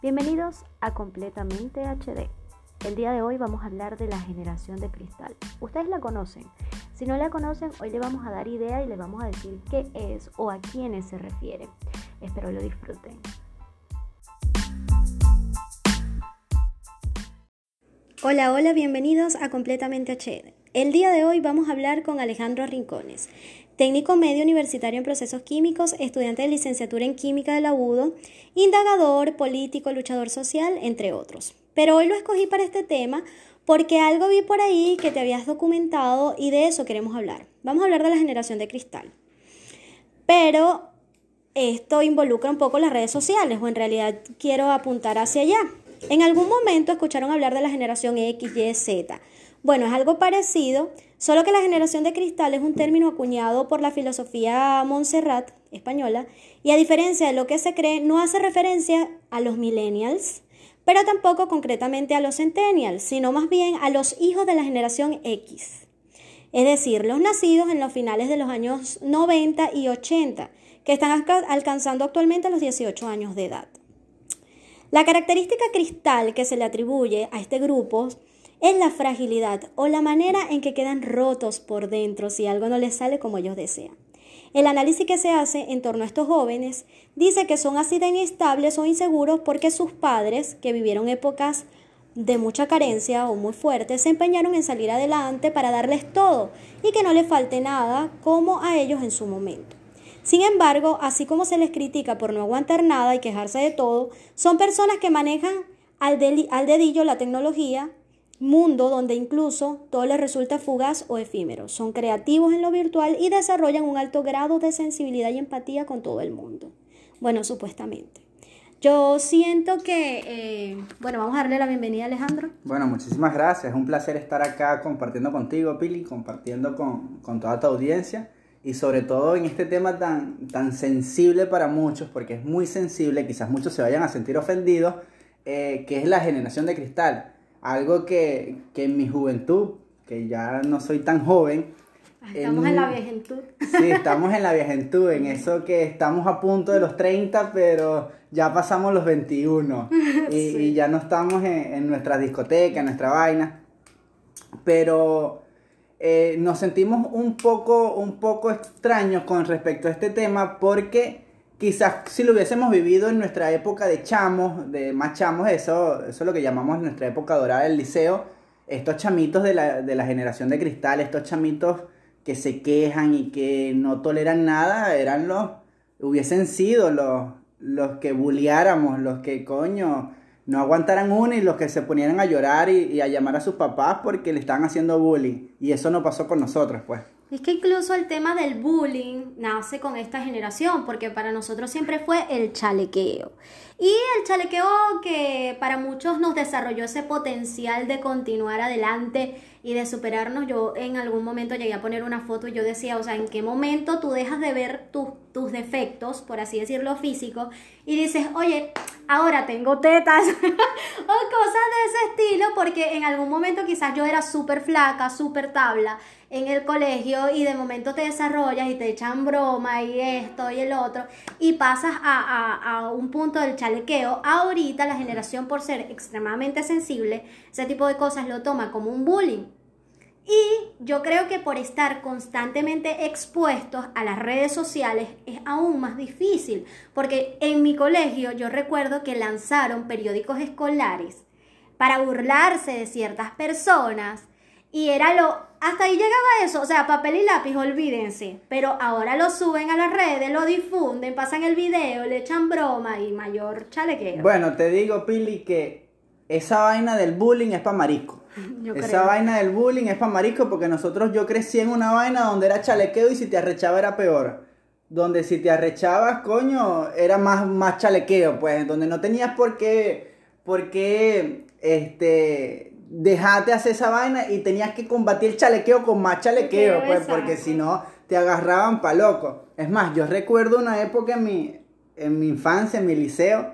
Bienvenidos a Completamente HD. El día de hoy vamos a hablar de la generación de cristal. Ustedes la conocen. Si no la conocen, hoy le vamos a dar idea y le vamos a decir qué es o a quiénes se refiere. Espero lo disfruten. Hola, hola, bienvenidos a Completamente HD. El día de hoy vamos a hablar con Alejandro Rincones, técnico medio universitario en procesos químicos, estudiante de licenciatura en química del agudo, indagador, político, luchador social, entre otros. Pero hoy lo escogí para este tema porque algo vi por ahí que te habías documentado y de eso queremos hablar. Vamos a hablar de la generación de cristal. Pero esto involucra un poco las redes sociales o en realidad quiero apuntar hacia allá. En algún momento escucharon hablar de la generación X, Y, Z. Bueno, es algo parecido, solo que la generación de cristal es un término acuñado por la filosofía Montserrat española y a diferencia de lo que se cree, no hace referencia a los millennials, pero tampoco concretamente a los centennials, sino más bien a los hijos de la generación X. Es decir, los nacidos en los finales de los años 90 y 80, que están alcanzando actualmente los 18 años de edad. La característica cristal que se le atribuye a este grupo es la fragilidad o la manera en que quedan rotos por dentro si algo no les sale como ellos desean. El análisis que se hace en torno a estos jóvenes dice que son así de inestables o inseguros porque sus padres, que vivieron épocas de mucha carencia o muy fuertes, se empeñaron en salir adelante para darles todo y que no les falte nada como a ellos en su momento. Sin embargo, así como se les critica por no aguantar nada y quejarse de todo, son personas que manejan al, al dedillo la tecnología, mundo donde incluso todo les resulta fugaz o efímero. Son creativos en lo virtual y desarrollan un alto grado de sensibilidad y empatía con todo el mundo. Bueno, supuestamente. Yo siento que, eh, bueno, vamos a darle la bienvenida Alejandro. Bueno, muchísimas gracias. Es un placer estar acá compartiendo contigo, Pili, compartiendo con, con toda tu audiencia y sobre todo en este tema tan, tan sensible para muchos, porque es muy sensible, quizás muchos se vayan a sentir ofendidos, eh, que es la generación de cristal algo que, en mi juventud, que ya no soy tan joven, Estamos en, la viejentud. Sí, estamos en la viejentud, en eso que estamos a punto de los 30, pero ya pasamos los 21 y, ya no estamos en, nuestra discoteca, en nuestra vaina. Pero eh, nos sentimos un poco, un poco extraños con respecto a este tema porque quizás si lo hubiésemos vivido en nuestra época de chamos, de más chamos, eso, eso es lo que llamamos nuestra época dorada del liceo, estos chamitos de la, de la generación de cristal, estos chamitos que se quejan y que no toleran nada, eran los, hubiesen sido los, los que bulliáramos, los que coño no aguantaran una y los que se ponieran a llorar y, y a llamar a sus papás porque le estaban haciendo bullying. Y eso no pasó con nosotros, pues. Es que incluso el tema del bullying nace con esta generación, porque para nosotros siempre fue el chalequeo. Y el chalequeo que para muchos nos desarrolló ese potencial de continuar adelante y de superarnos. Yo en algún momento llegué a poner una foto y yo decía, o sea, ¿en qué momento tú dejas de ver tus defectos, por así decirlo, físicos, y dices, oye, ahora tengo tetas o cosas de ese estilo, porque en algún momento quizás yo era súper flaca, súper tabla en el colegio y de momento te desarrollas y te echan broma y esto y el otro y pasas a, a un punto del chalequeo. Ahorita la generación por ser extremadamente sensible, ese tipo de cosas lo toma como un bullying. Y yo creo que por estar constantemente expuestos a las redes sociales es aún más difícil, porque en mi colegio yo recuerdo que lanzaron periódicos escolares para burlarse de ciertas personas y era lo... Hasta ahí llegaba eso, o sea, papel y lápiz, olvídense. Pero ahora lo suben a las redes, lo difunden, pasan el video, le echan broma y mayor chalequeo. Bueno, te digo, Pili, que esa vaina del bullying es para marisco. esa vaina del bullying es para marisco porque nosotros, yo crecí en una vaina donde era chalequeo y si te arrechaba era peor. Donde si te arrechabas, coño, era más, más chalequeo, pues. Donde no tenías por qué, por qué, este dejate hacer esa vaina y tenías que combatir el chalequeo con más chalequeo, pues, porque si no te agarraban pa' loco. Es más, yo recuerdo una época en mi, en mi infancia, en mi liceo,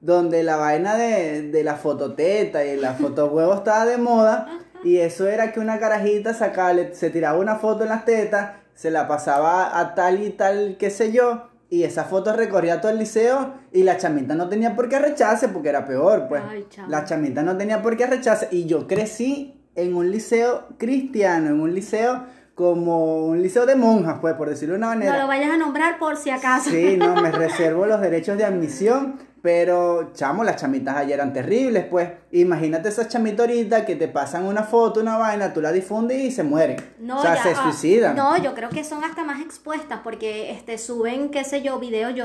donde la vaina de, de la fototeta y la fotohuevo estaba de moda, y eso era que una carajita sacaba, se tiraba una foto en las tetas, se la pasaba a tal y tal, qué sé yo, y esa foto recorría todo el liceo y la chamita no tenía por qué arrecharse porque era peor, pues. Ay, la chamita no tenía por qué arrecharse y yo crecí en un liceo cristiano, en un liceo como un liceo de monjas, pues, por decirlo de una manera. No lo vayas a nombrar por si acaso. Sí, no, me reservo los derechos de admisión, pero chamo, las chamitas ayer eran terribles, pues. Imagínate esas chamitas ahorita que te pasan una foto, una vaina, tú la difundes y se mueren. No, o sea, ya, se ah, suicidan. No, yo creo que son hasta más expuestas porque este suben, qué sé yo, videos yo.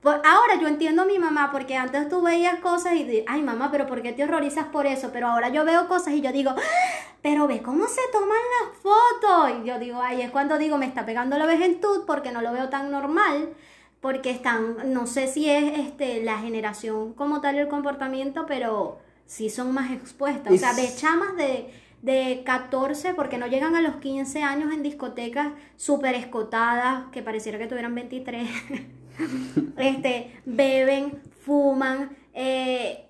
Por- ahora yo entiendo a mi mamá porque antes tú veías cosas y de, ay mamá, pero ¿por qué te horrorizas por eso? Pero ahora yo veo cosas y yo digo, "Ah, pero ve cómo se toman las fotos. Y yo digo, ay, es cuando digo, me está pegando la vejentud porque no lo veo tan normal. Porque están, no sé si es este la generación como tal el comportamiento, pero sí son más expuestas. O sea, de chamas de, de 14, porque no llegan a los 15 años en discotecas súper escotadas, que pareciera que tuvieran 23. este, beben, fuman. eh,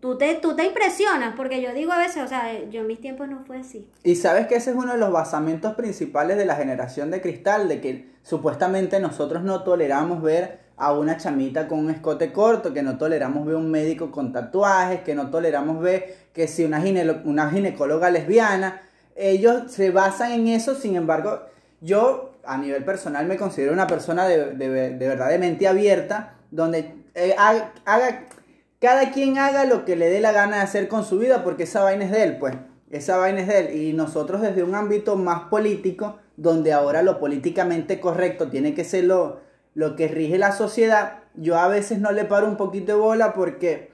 tú, te, tú te impresionas, porque yo digo a veces, o sea, yo en mis tiempos no fue así. Y sabes que ese es uno de los basamentos principales de la generación de cristal, de que supuestamente nosotros no toleramos ver a una chamita con un escote corto, que no toleramos ver un médico con tatuajes, que no toleramos ver que si una, ginelo- una ginecóloga lesbiana, ellos se basan en eso, sin embargo, yo a nivel personal me considero una persona de, de- de verdad de mente abierta, donde eh, ha- haga, cada quien haga lo que le dé la gana de hacer con su vida, porque esa vaina es de él, pues. Esa vaina es de él. Y nosotros desde un ámbito más político, donde ahora lo políticamente correcto tiene que ser lo, lo que rige la sociedad, yo a veces no le paro un poquito de bola porque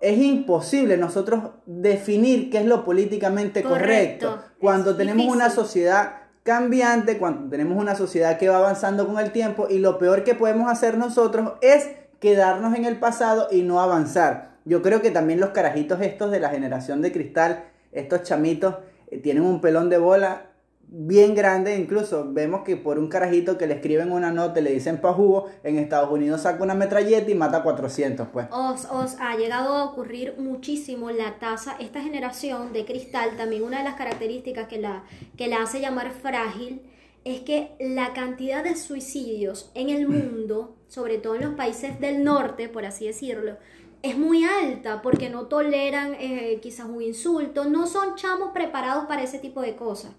es imposible nosotros definir qué es lo políticamente correcto, Correcto. cuando Es tenemos una sociedad cambiante, cuando tenemos una sociedad que va avanzando con el tiempo y lo peor que podemos hacer nosotros es quedarnos en el pasado y no avanzar. Yo creo que también los carajitos estos de la generación de cristal, estos chamitos, eh, tienen un pelón de bola bien grande, incluso vemos que por un carajito que le escriben una nota y le dicen pa' jugo, en Estados Unidos saca una metralleta y mata a 400, pues. Os, os ha llegado a ocurrir muchísimo la tasa, esta generación de cristal, también una de las características que la, que la hace llamar frágil, es que la cantidad de suicidios en el mundo, sobre todo en los países del norte, por así decirlo, es muy alta porque no toleran eh, quizás un insulto, no son chamos preparados para ese tipo de cosas.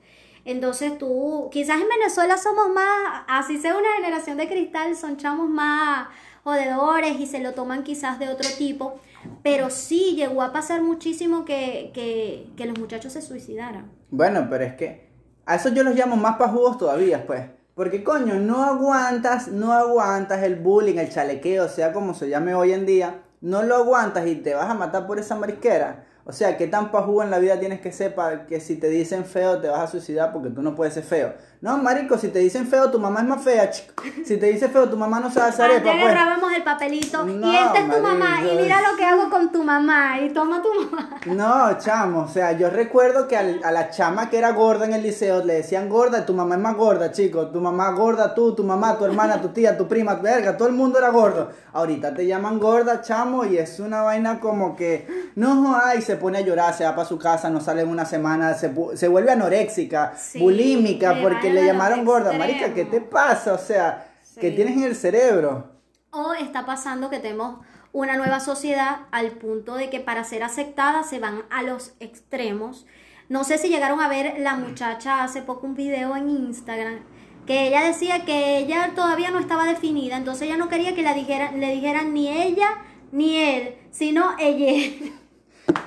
Entonces tú, quizás en Venezuela somos más, así sea una generación de cristal, son chamos más jodedores y se lo toman quizás de otro tipo, pero sí llegó a pasar muchísimo que, que, que los muchachos se suicidaran. Bueno, pero es que a eso yo los llamo más pajugos todavía, pues. Porque coño, no aguantas, no aguantas el bullying, el chalequeo, sea como se llame hoy en día, no lo aguantas y te vas a matar por esa marisquera. O sea, ¿qué tan pajugo en la vida tienes que ser para que si te dicen feo te vas a suicidar porque tú no puedes ser feo? No, marico, si te dicen feo tu mamá es más fea, chico. Si te dice feo tu mamá no sabe hacer arepa, pues. agarrábamos el papelito No, y esta es tu mamá y mira lo que hago con tu mamá y toma tu mamá. No, chamo, o sea, yo recuerdo que al- a la chama que era gorda en el liceo le decían gorda, tu mamá es más gorda, chico, tu mamá gorda, tú, tu mamá, tu hermana, tu tía, tu prima, verga, todo el mundo era gordo. Ahorita te llaman gorda, chamo, y es una vaina como que, no, ay, se pone a llorar, se va para su casa, no sale en una semana, se, se vuelve anoréxica, Sí, bulímica, porque le llamaron gorda. Marica, ¿qué te pasa? O sea, ¿qué tienes en el cerebro? O está pasando que tenemos una nueva sociedad al punto de que para ser aceptada se van a los extremos. No sé si llegaron a ver la muchacha hace poco un video en Instagram que ella decía que ella todavía no estaba definida, entonces ella no quería que la dijeran, le dijeran ni ella ni él, sino ella.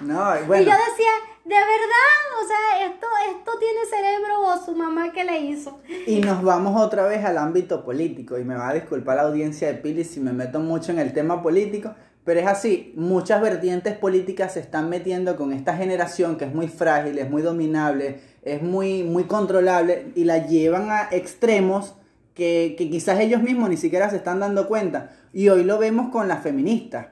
No, Y bueno. yo decía, de verdad, o sea, esto, esto tiene cerebro o su mamá que le hizo. Y nos vamos otra vez al ámbito político. Y me va a disculpar la audiencia de Pili si me meto mucho en el tema político. Pero es así, muchas vertientes políticas se están metiendo con esta generación que es muy frágil, es muy dominable, es muy, muy controlable y la llevan a extremos que, que quizás ellos mismos ni siquiera se están dando cuenta. Y hoy lo vemos con las feministas.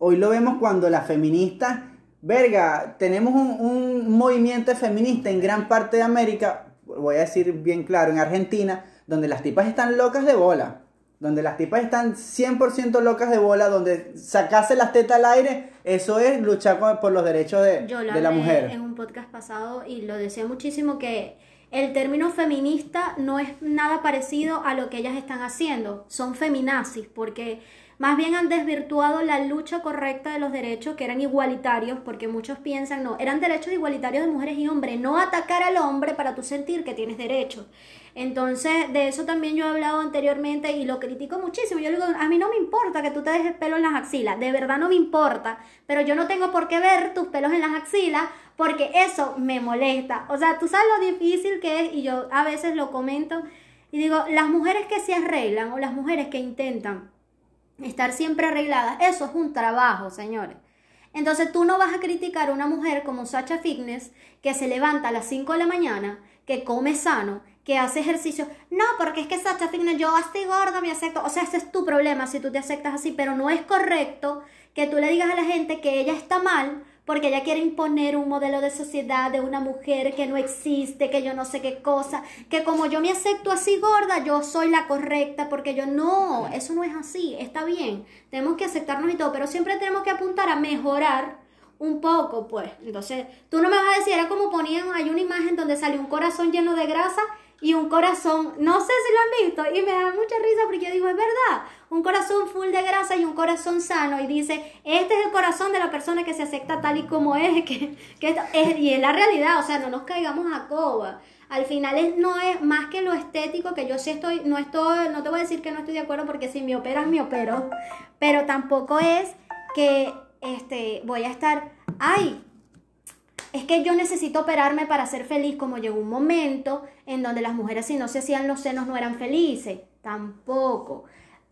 Hoy lo vemos cuando las feministas, verga, tenemos un, un movimiento feminista en gran parte de América, voy a decir bien claro, en Argentina, donde las tipas están locas de bola. Donde las tipas están 100% locas de bola, donde sacarse las tetas al aire, eso es luchar con- por los derechos de, Yo lo de la mujer. en un podcast pasado y lo decía muchísimo que el término feminista no es nada parecido a lo que ellas están haciendo. Son feminazis, porque más bien han desvirtuado la lucha correcta de los derechos que eran igualitarios, porque muchos piensan, no, eran derechos igualitarios de mujeres y hombres, no atacar al hombre para tú sentir que tienes derechos. Entonces, de eso también yo he hablado anteriormente y lo critico muchísimo. Yo digo, a mí no me importa que tú te dejes pelo en las axilas, de verdad no me importa, pero yo no tengo por qué ver tus pelos en las axilas porque eso me molesta. O sea, tú sabes lo difícil que es y yo a veces lo comento y digo, las mujeres que se arreglan o las mujeres que intentan estar siempre arregladas, eso es un trabajo, señores. Entonces tú no vas a criticar a una mujer como Sacha Fitness que se levanta a las 5 de la mañana, que come sano, que hace ejercicio. No, porque es que Sacha Fitness, yo estoy gorda, me acepto. O sea, ese es tu problema si tú te aceptas así, pero no es correcto que tú le digas a la gente que ella está mal porque ella quiere imponer un modelo de sociedad de una mujer que no existe, que yo no sé qué cosa, que como yo me acepto así gorda, yo soy la correcta, porque yo no, eso no es así, está bien, tenemos que aceptarnos y todo, pero siempre tenemos que apuntar a mejorar un poco, pues. Entonces, tú no me vas a decir, era como ponían, hay una imagen donde sale un corazón lleno de grasa y un corazón, no sé si lo han visto, y me da mucha risa porque yo digo, es verdad, un corazón full de grasa y un corazón sano, y dice, este es el corazón de la persona que se acepta tal y como es, que, que es, y es la realidad, o sea, no nos caigamos a coba. Al final no es más que lo estético, que yo sí estoy, no estoy, no te voy a decir que no estoy de acuerdo porque si me operas, me opero, pero tampoco es que este, voy a estar, ay, es que yo necesito operarme para ser feliz, como llegó un momento en donde las mujeres si no se hacían los senos no eran felices, tampoco.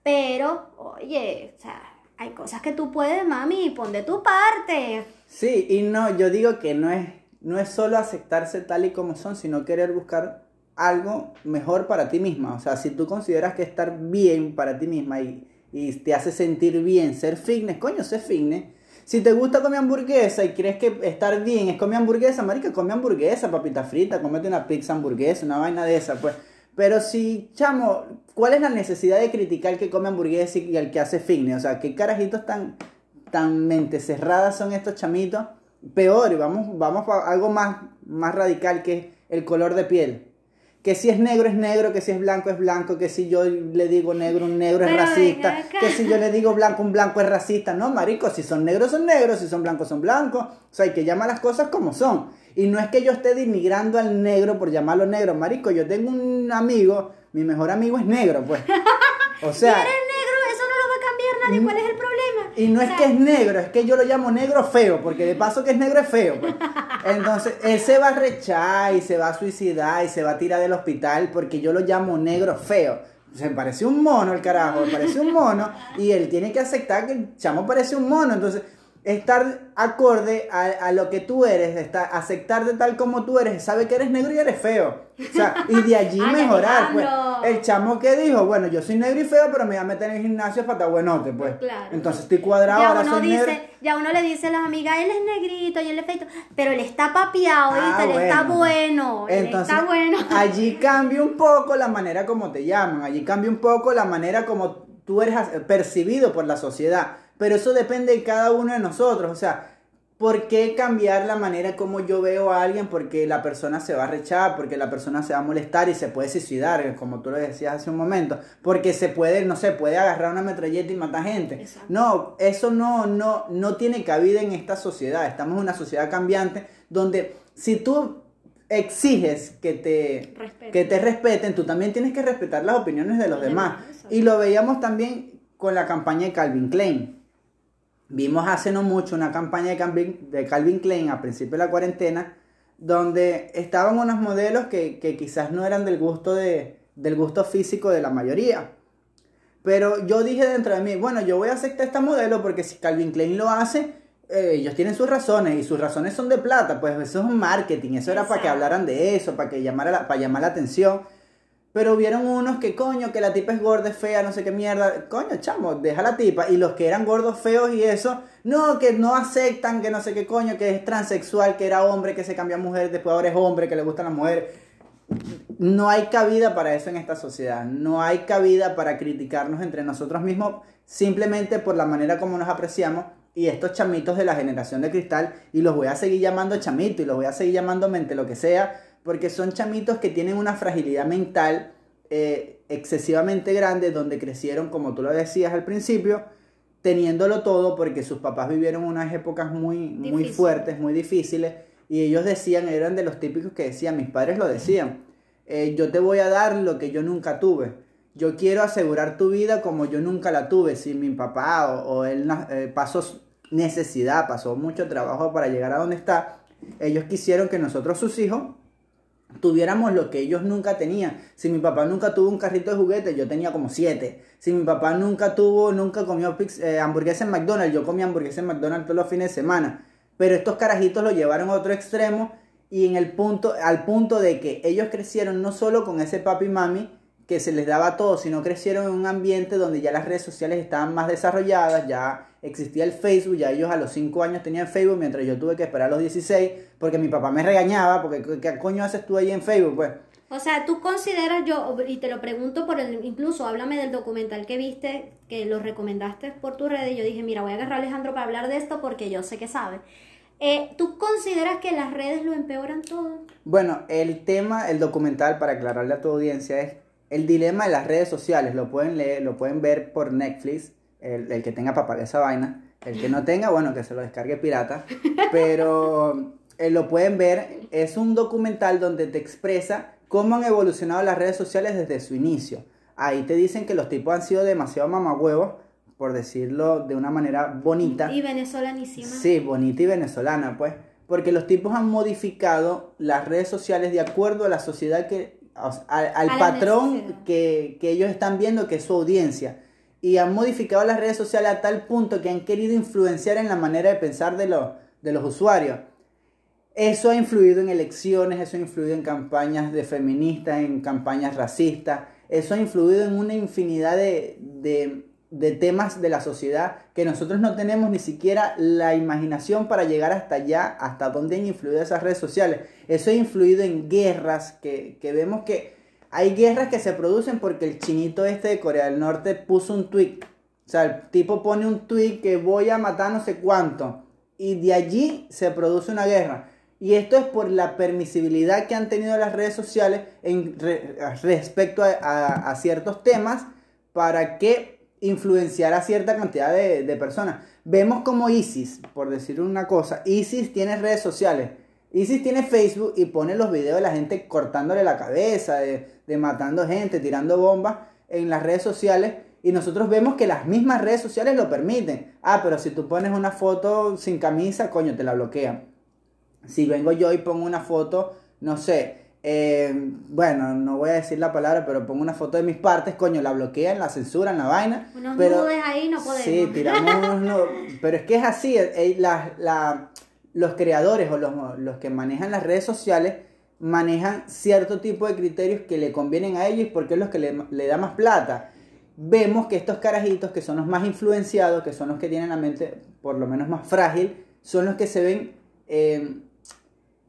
Pero, oye, o sea, hay cosas que tú puedes, mami, pon de tu parte. Sí, y no, yo digo que no es, no es solo aceptarse tal y como son, sino querer buscar algo mejor para ti misma. O sea, si tú consideras que estar bien para ti misma y, y te hace sentir bien ser fitness, coño, sé fitness si te gusta comer hamburguesa y crees que estar bien es comer hamburguesa, marica, come hamburguesa, papita frita, comete una pizza hamburguesa, una vaina de esa, pues. Pero si, chamo, ¿cuál es la necesidad de criticar el que come hamburguesa y el que hace fitness? O sea, ¿qué carajitos tan, tan mente cerradas son estos chamitos? Peor, vamos, vamos a algo más, más radical que el color de piel que si es negro es negro, que si es blanco es blanco, que si yo le digo negro, un negro es racista, que si yo le digo blanco, un blanco es racista. No, marico, si son negros son negros, si son blancos son blancos. O sea, hay que llamar las cosas como son. Y no es que yo esté denigrando al negro por llamarlo negro, marico. Yo tengo un amigo, mi mejor amigo es negro, pues. O sea... ¿cuál es el problema? Y no es que es negro, es que yo lo llamo negro feo, porque de paso que es negro es feo. Pues. Entonces, él se va a rechar y se va a suicidar y se va a tirar del hospital porque yo lo llamo negro feo. Se parece un mono el carajo, parece un mono y él tiene que aceptar que el chamo parece un mono. Entonces, estar acorde a, lo que tú eres, estar, aceptarte tal como tú eres, sabe que eres negro y eres feo. O sea, y de allí mejorar. Pues. El chamo que dijo, bueno, yo soy negro y feo, pero me voy a meter en el gimnasio para estar buenote, pues. Claro. Entonces estoy cuadrado, ya ahora uno dice, Ya uno le dice a las amigas, él es negrito y él es feito, pero él está papiado, ah, él está bueno, Entonces, está bueno. Allí cambia un poco la manera como te llaman, allí cambia un poco la manera como tú eres percibido por la sociedad pero eso depende de cada uno de nosotros. O sea, ¿por qué cambiar la manera como yo veo a alguien? Porque la persona se va a rechar, porque la persona se va a molestar y se puede suicidar, como tú lo decías hace un momento. Porque se puede, no sé, puede agarrar una metralleta y matar gente. No, eso no, no, no tiene cabida en esta sociedad. Estamos en una sociedad cambiante donde si tú exiges que te, que te respeten, tú también tienes que respetar las opiniones de los demás. Y lo veíamos también con la campaña de Calvin Klein. Vimos hace no mucho una campaña de Calvin, de Calvin Klein a principio de la cuarentena, donde estaban unos modelos que, quizás no eran del gusto, de, del gusto físico de la mayoría. Pero yo dije dentro de mí, bueno, yo voy a aceptar este modelo porque si Calvin Klein lo hace, eh, ellos tienen sus razones y sus razones son de plata, pues eso es un marketing, eso era para que hablaran de eso, para que llamara para llamar la atención. Pero hubieron unos que, coño, que la tipa es gorda, es fea, no sé qué mierda. Coño, chamo, deja la tipa. Y los que eran gordos, feos y eso, no, que no aceptan, que no sé qué coño, que es transexual, que era hombre, que se cambió a mujer, después ahora es hombre, que le gustan las mujeres. No hay cabida para eso en esta sociedad. No hay cabida para criticarnos entre nosotros mismos simplemente por la manera como nos apreciamos. Y estos chamitos de la generación de cristal, y los voy a seguir llamando chamito, y los voy a seguir llamando mente, lo que sea, porque son chamitos que tienen una fragilidad mental eh, excesivamente grande, donde crecieron, como tú lo decías al principio, teniéndolo todo, porque sus papás vivieron unas épocas muy, muy fuertes, muy difíciles, y ellos decían, eran de los típicos que decían, mis padres lo decían, eh, yo te voy a dar lo que yo nunca tuve. Yo quiero asegurar tu vida como yo nunca la tuve. Si mi papá o, él eh, pasó necesidad, pasó mucho trabajo para llegar a donde está, ellos quisieron que nosotros, sus hijos, tuviéramos lo que ellos nunca tenían. Si mi papá nunca tuvo un carrito de juguetes, yo tenía como siete. Si mi papá nunca tuvo, nunca comió eh, hamburguesas en McDonald's, yo comía hamburguesas en McDonald's todos los fines de semana. Pero estos carajitos lo llevaron a otro extremo y en el punto, al punto de que ellos crecieron no solo con ese papi y mami que se les daba todo, sino crecieron en un ambiente donde ya las redes sociales estaban más desarrolladas, ya existía el Facebook, ya ellos a los 5 años tenían Facebook, mientras yo tuve que esperar a los 16, porque mi papá me regañaba, porque ¿qué coño haces tú ahí en Facebook? Pues. O sea, tú consideras yo, y te lo pregunto por el, incluso háblame del documental que viste, que lo recomendaste por tu red, y yo dije, mira, voy a agarrar a Alejandro para hablar de esto porque yo sé que sabe. Eh, ¿Tú consideras que las redes lo empeoran todo? Bueno, el tema, el documental, para aclararle a tu audiencia, es el dilema de las redes sociales. Lo pueden leer, lo pueden ver por Netflix, el, que tenga pagar esa vaina. El que no tenga, bueno, que se lo descargue pirata. Pero eh, lo pueden ver. Es un documental donde te expresa cómo han evolucionado las redes sociales desde su inicio. Ahí te dicen que los tipos han sido demasiado mamahuevos, por decirlo de una manera bonita. Y venezolanísima. Sí, bonita y venezolana, pues. Porque los tipos han modificado las redes sociales de acuerdo a la sociedad que. Al, patrón que, que ellos están viendo, que es su audiencia. Y han modificado las redes sociales a tal punto que han querido influenciar en la manera de pensar de, los, de los usuarios. Eso ha influido en elecciones, eso ha influido en campañas de feministas, en campañas racistas, eso ha influido en una infinidad de, de, de temas de la sociedad que nosotros no tenemos ni siquiera la imaginación para llegar hasta allá, hasta donde han influido esas redes sociales. Eso ha influido en guerras que, que vemos que hay guerras que se producen porque el chinito este de Corea del Norte puso un tweet. O sea, el tipo pone un tweet que voy a matar no sé cuánto. Y de allí se produce una guerra. Y esto es por la permisibilidad que han tenido las redes sociales en respecto a, ciertos temas para que influenciara a cierta cantidad de, de personas. Vemos como ISIS, por decir una cosa, ISIS tiene redes sociales Isis tiene Facebook y pone los videos de la gente cortándole la cabeza, de, matando gente, tirando bombas en las redes sociales. Y nosotros vemos que las mismas redes sociales lo permiten. Ah, pero si tú pones una foto sin camisa, coño, te la bloquean. Si vengo yo y pongo una foto, no sé, eh, bueno, no voy a decir la palabra, pero pongo una foto de mis partes, coño, la bloquean, la censuran, la vaina. Unos pero, ahí no podemos. Sí, tiramos unos Pero es que es así, eh, la, la, los creadores o los, que manejan las redes sociales manejan cierto tipo de criterios que le convienen a ellos porque es los que le, da más plata. Vemos que estos carajitos que son los más influenciados, que son los que tienen la mente por lo menos más frágil, son los que se ven eh,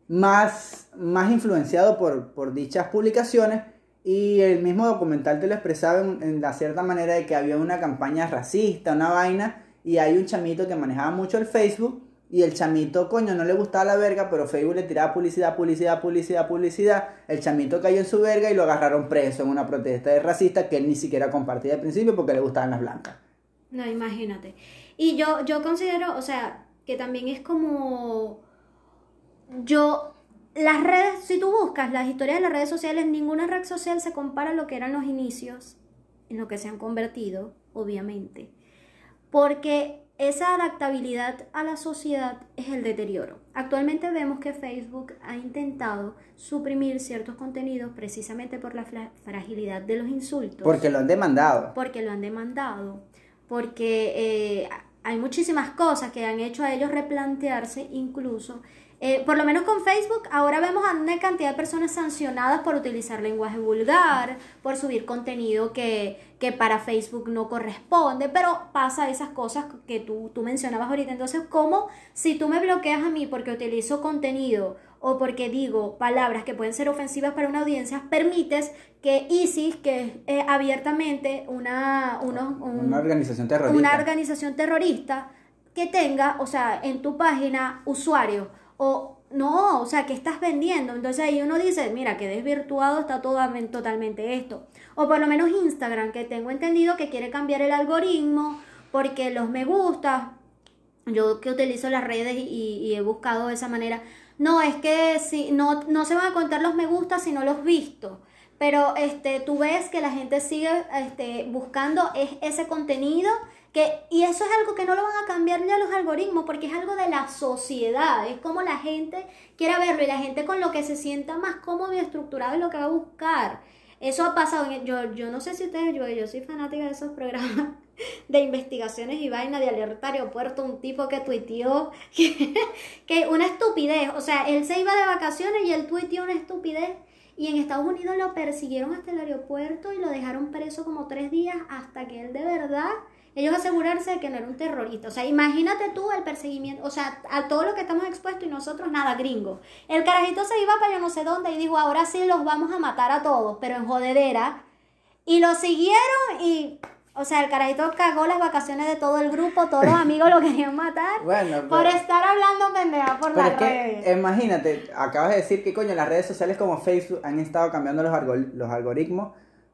más, más influenciados por, dichas publicaciones. Y el mismo documental te lo expresaba en, en la cierta manera de que había una campaña racista, una vaina, y hay un chamito que manejaba mucho el Facebook y el chamito, coño, no le gustaba la verga, pero Facebook le tiraba publicidad, publicidad, publicidad, publicidad. El chamito cayó en su verga y lo agarraron preso en una protesta de racista que él ni siquiera compartía al principio porque le gustaban las blancas. No, imagínate. Y yo, yo considero, o sea, que también es como. Yo. Las redes, si tú buscas las historias de las redes sociales, ninguna red social se compara a lo que eran los inicios, en lo que se han convertido, obviamente. Porque esa adaptabilidad a la sociedad es el deterioro. Actualmente vemos que Facebook ha intentado suprimir ciertos contenidos precisamente por la fragilidad de los insultos. Porque lo han demandado. Porque lo han demandado. Porque eh, hay muchísimas cosas que han hecho a ellos replantearse incluso eh, por lo menos con Facebook, ahora vemos a una cantidad de personas sancionadas por utilizar lenguaje vulgar, por subir contenido que, que para Facebook no corresponde, pero pasa esas cosas que tú, tú mencionabas ahorita. Entonces, ¿cómo si tú me bloqueas a mí porque utilizo contenido o porque digo palabras que pueden ser ofensivas para una audiencia, permites que ISIS, que es eh, abiertamente una, una organización terrorista, una organización terrorista, que tenga, o sea, en tu página usuarios o no, o sea, ¿qué estás vendiendo? Entonces ahí uno dice, mira, que desvirtuado está todo, totalmente esto. O por lo menos Instagram, que tengo entendido que quiere cambiar el algoritmo porque los me gusta, yo que utilizo las redes y, he buscado de esa manera, no, es que si, no, no se van a contar los me gusta si no los visto. Pero este, tú ves que la gente sigue este, buscando es, ese contenido que, y eso es algo que no lo van a cambiar ya los algoritmos porque es algo de la sociedad, es como la gente quiera verlo y la gente con lo que se sienta más cómodo y estructurado es lo que va a buscar. Eso ha pasado, yo, yo no sé si ustedes, yo, yo soy fanática de esos programas de investigaciones y vaina de alerta aeropuerto, un tipo que tuiteó que, una estupidez, o sea, él se iba de vacaciones y él tuiteó una estupidez y en Estados Unidos lo persiguieron hasta el aeropuerto y lo dejaron preso como tres días hasta que él de verdad, ellos asegurarse de que no era un terrorista. O sea, imagínate tú el perseguimiento, o sea, a todo lo que estamos expuestos y nosotros nada, gringo. El carajito se iba para yo no sé dónde y dijo, ahora sí los vamos a matar a todos, pero en jodedera. Y lo siguieron y o sea, el carajito cagó las vacaciones de todo el grupo, todos los amigos lo querían matar por estar hablando pendeja por las redes. Imagínate, acabas de decir que coño, las redes sociales como Facebook han estado cambiando los, los algoritmos,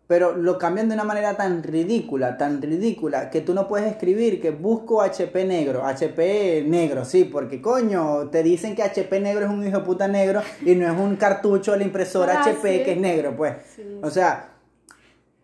pero lo cambian de una manera tan ridícula, tan ridícula, que tú no puedes escribir que busco HP negro, HP negro, sí, porque coño, te dicen que HP negro es un hijo de puta negro y no es un cartucho de la impresora HP ah, que es negro, pues. O sea,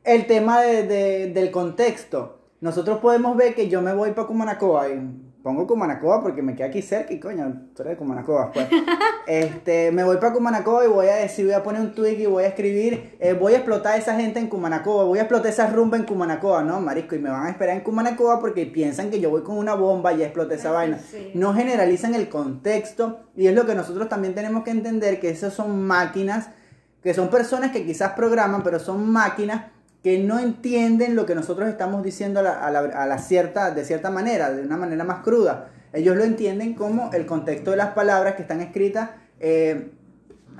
el tema de, del contexto. Nosotros podemos ver que yo me voy para Cumanacoa y pongo Cumanacoa porque me queda aquí cerca y coño, tú eres de Cumanacoa, pues. este, me voy para Cumanacoa y voy a decir, voy a poner un tweet y voy a escribir, eh, voy a explotar a esa gente en Cumanacoa, voy a explotar esa rumba en Cumanacoa, ¿no, marisco? Y me van a esperar en Cumanacoa porque piensan que yo voy con una bomba y exploté esa vaina. No generalizan el contexto y es lo que nosotros también tenemos que entender que esas son máquinas, que son personas que quizás programan, pero son máquinas que no entienden lo que nosotros estamos diciendo a la, cierta, de cierta manera, de una manera más cruda. Ellos lo entienden como el contexto de las palabras que están escritas eh,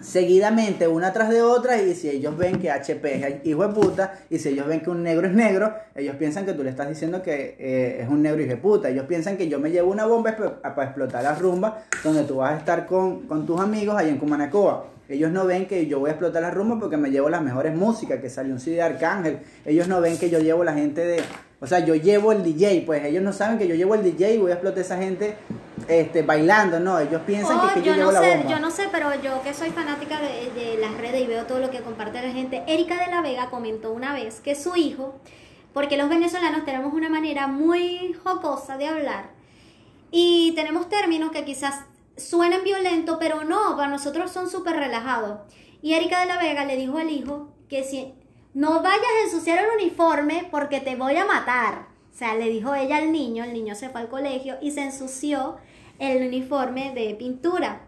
seguidamente una tras de otra y si ellos ven que HP es hijo de puta y si ellos ven que un negro es negro, ellos piensan que tú le estás diciendo que eh, es un negro hijo de puta. Ellos piensan que yo me llevo una bomba para explotar la rumba donde tú vas a estar con, con tus amigos ahí en Cumanacoa. Ellos no ven que yo voy a explotar la rumba porque me llevo las mejores músicas, que salió un CD de Arcángel. Ellos no ven que yo llevo la gente de... O sea, yo llevo el DJ, pues ellos no saben que yo llevo el DJ y voy a explotar esa gente este, bailando, no, ellos piensan que, yo, yo no sé, Yo no sé, pero yo que soy fanática de, de las redes y veo todo lo que comparte la gente, Erika de la Vega comentó una vez que su hijo, porque los venezolanos tenemos una manera muy jocosa de hablar y tenemos términos que quizás suenan violentos, pero no, para nosotros son súper relajados. Y Erika de la Vega le dijo al hijo que si no vayas a ensuciar el uniforme porque te voy a matar. O sea, le dijo ella al niño, el niño se fue al colegio y se ensució el uniforme de pintura.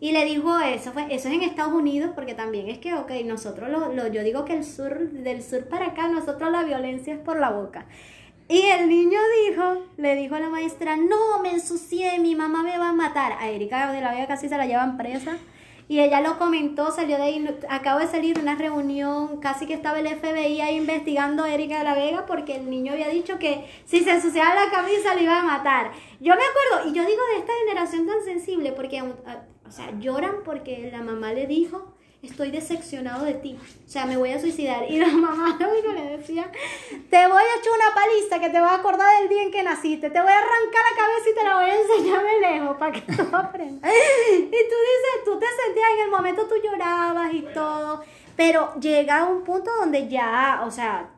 Y le dijo eso, fue, eso es en Estados Unidos, porque también es que, ok, nosotros, lo, yo digo que el sur, del sur para acá, nosotros la violencia es por la boca. Y el niño dijo, le dijo a la maestra, no, me ensucié, mi mamá me va a matar. A Erika de la Vega casi se la llevan presa. Y ella lo comentó, salió de ahí, acabo de salir de una reunión, casi que estaba el FBI ahí investigando a Erika de la Vega porque el niño había dicho que si se ensuciaba la camisa le iba a matar. Yo me acuerdo, y yo digo de esta generación tan sensible, porque, o sea, lloran porque la mamá le dijo estoy decepcionado de ti, o sea, me voy a suicidar. Y la mamá lo único le decía, te voy a echar una paliza que te vas a acordar del día en que naciste, te voy a arrancar la cabeza y te la voy a enseñar de lejos para que tú aprendas. y tú dices, tú te sentías, en el momento tú llorabas y todo, pero llega un punto donde ya, o sea,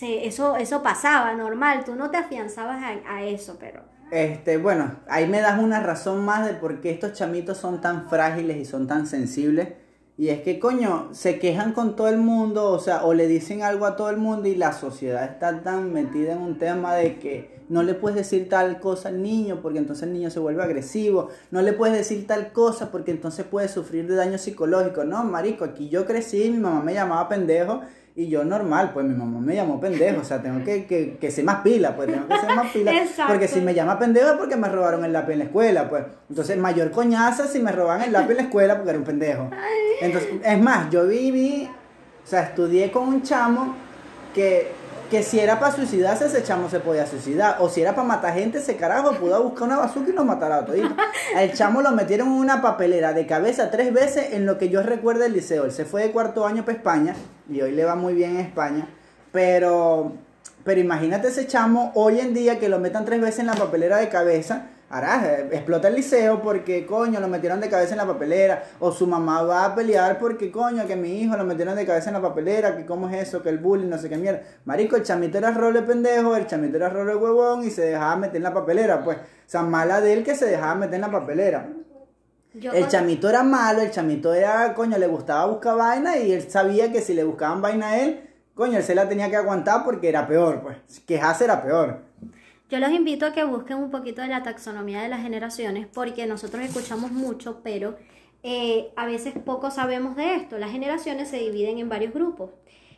eso, eso pasaba normal, tú no te afianzabas a, a eso, pero... Este, bueno, ahí me das una razón más de por qué estos chamitos son tan frágiles y son tan sensibles y es que, coño, se quejan con todo el mundo, o sea, o le dicen algo a todo el mundo y la sociedad está tan metida en un tema de que no le puedes decir tal cosa al niño porque entonces el niño se vuelve agresivo, no le puedes decir tal cosa porque entonces puede sufrir de daño psicológico. No, marico, aquí yo crecí, mi mamá me llamaba pendejo y yo normal, pues mi mamá me llamó pendejo, o sea, tengo que, que, que ser más pila, pues tengo que ser más pila. porque si me llama pendejo es porque me robaron el lápiz en la escuela, pues. Entonces, mayor coñaza si me roban el lápiz en la escuela porque era un pendejo. Entonces, es más, yo viví, o sea, estudié con un chamo que que si era para suicidarse, ese chamo se podía suicidar. O si era para matar gente, ese carajo pudo buscar una bazooka y nos matará a todos. El chamo lo metieron en una papelera de cabeza tres veces en lo que yo recuerdo del liceo. Él se fue de cuarto año para España y hoy le va muy bien en España. Pero, pero imagínate ese chamo hoy en día que lo metan tres veces en la papelera de cabeza hará, explota el liceo porque coño lo metieron de cabeza en la papelera, o su mamá va a pelear porque coño que mi hijo lo metieron de cabeza en la papelera, que cómo es eso, que el bullying, no sé qué mierda. Marico, el chamito era role pendejo, el chamito era role huevón y se dejaba meter en la papelera, pues, o sea, mala de él que se dejaba meter en la papelera. el chamito era malo, el chamito era, coño, le gustaba buscar vaina y él sabía que si le buscaban vaina a él, coño, él se la tenía que aguantar porque era peor, pues, quejarse era peor. Yo los invito a que busquen un poquito de la taxonomía de las generaciones porque nosotros escuchamos mucho, pero eh, a veces poco sabemos de esto. Las generaciones se dividen en varios grupos.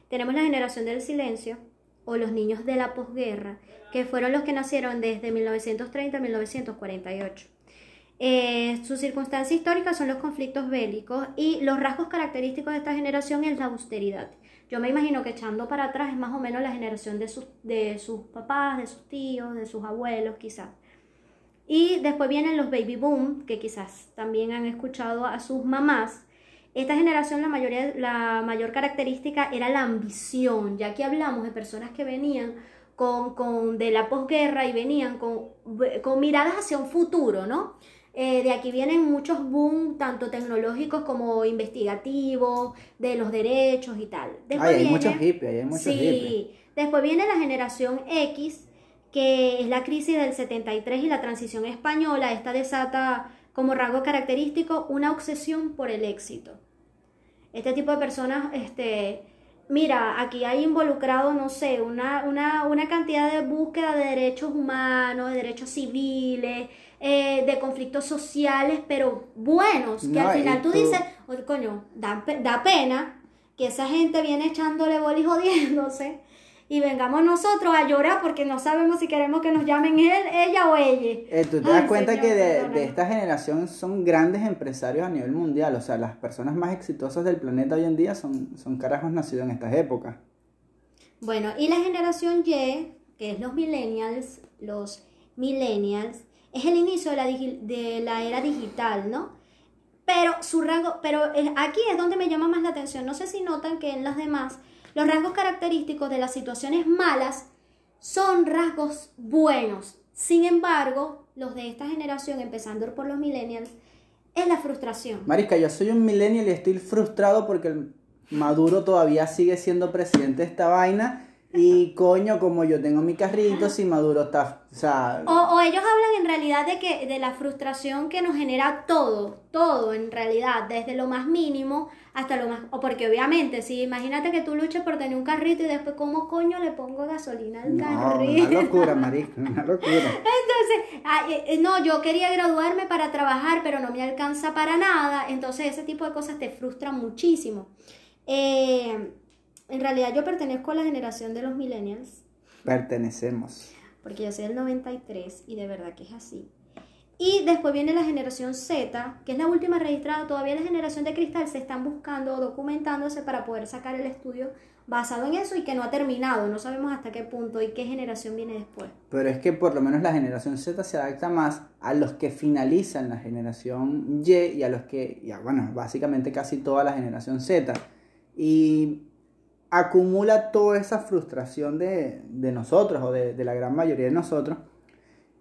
Tenemos la generación del silencio o los niños de la posguerra, que fueron los que nacieron desde 1930 a 1948. Eh, su circunstancia histórica son los conflictos bélicos y los rasgos característicos de esta generación es la austeridad. Yo me imagino que echando para atrás es más o menos la generación de sus, de sus papás, de sus tíos, de sus abuelos quizás. Y después vienen los baby boom, que quizás también han escuchado a sus mamás. Esta generación, la, mayoría, la mayor característica era la ambición, ya que hablamos de personas que venían con, con de la posguerra y venían con, con miradas hacia un futuro, ¿no? Eh, de aquí vienen muchos boom, tanto tecnológicos como investigativos, de los derechos y tal. Después hay muchos hippies, hay muchos sí, Después viene la generación X, que es la crisis del 73 y la transición española. Esta desata como rasgo característico una obsesión por el éxito. Este tipo de personas, este, mira, aquí hay involucrado, no sé, una, una, una cantidad de búsqueda de derechos humanos, de derechos civiles, eh, de conflictos sociales, pero buenos, que al final tú, dices, coño, da, da, pena que esa gente viene echándole boli jodiéndose y vengamos nosotros a llorar porque no sabemos si queremos que nos llamen él, ella o ella. Eh, tú te das cuenta que de, de, esta generación son grandes empresarios a nivel mundial, o sea, las personas más exitosas del planeta hoy en día son, son carajos nacidos en estas épocas. Bueno, y la generación Y, que es los millennials, los millennials, es el inicio de la, de la era digital, ¿no? Pero su rango, pero aquí es donde me llama más la atención. No sé si notan que en las demás los rasgos característicos de las situaciones malas son rasgos buenos. Sin embargo, los de esta generación, empezando por los millennials, es la frustración. Marica, yo soy un millennial y estoy frustrado porque el Maduro todavía sigue siendo presidente de esta vaina y coño, como yo tengo mi carrito, si Maduro está. O, sea... o, ellos hablan en realidad de que de la frustración que nos genera todo, todo en realidad, desde lo más mínimo hasta lo más. O porque obviamente, si imagínate que tú luches por tener un carrito y después, ¿cómo coño le pongo gasolina al carrito? Una locura, marica, una locura. Entonces, eh, eh, no, yo quería graduarme para trabajar, pero no me alcanza para nada. Entonces, ese tipo de cosas te frustran muchísimo. Eh en realidad yo pertenezco a la generación de los millennials. Pertenecemos. Porque yo soy del 93 y de verdad que es así. Y después viene la generación Z, que es la última registrada. Todavía la generación de cristal se están buscando, documentándose para poder sacar el estudio basado en eso y que no ha terminado. No sabemos hasta qué punto y qué generación viene después. Pero es que por lo menos la generación Z se adapta más a los que finalizan la generación Y y a los que, ya, bueno, básicamente casi toda la generación Z. Y acumula toda esa frustración de, nosotros o de, la gran mayoría de nosotros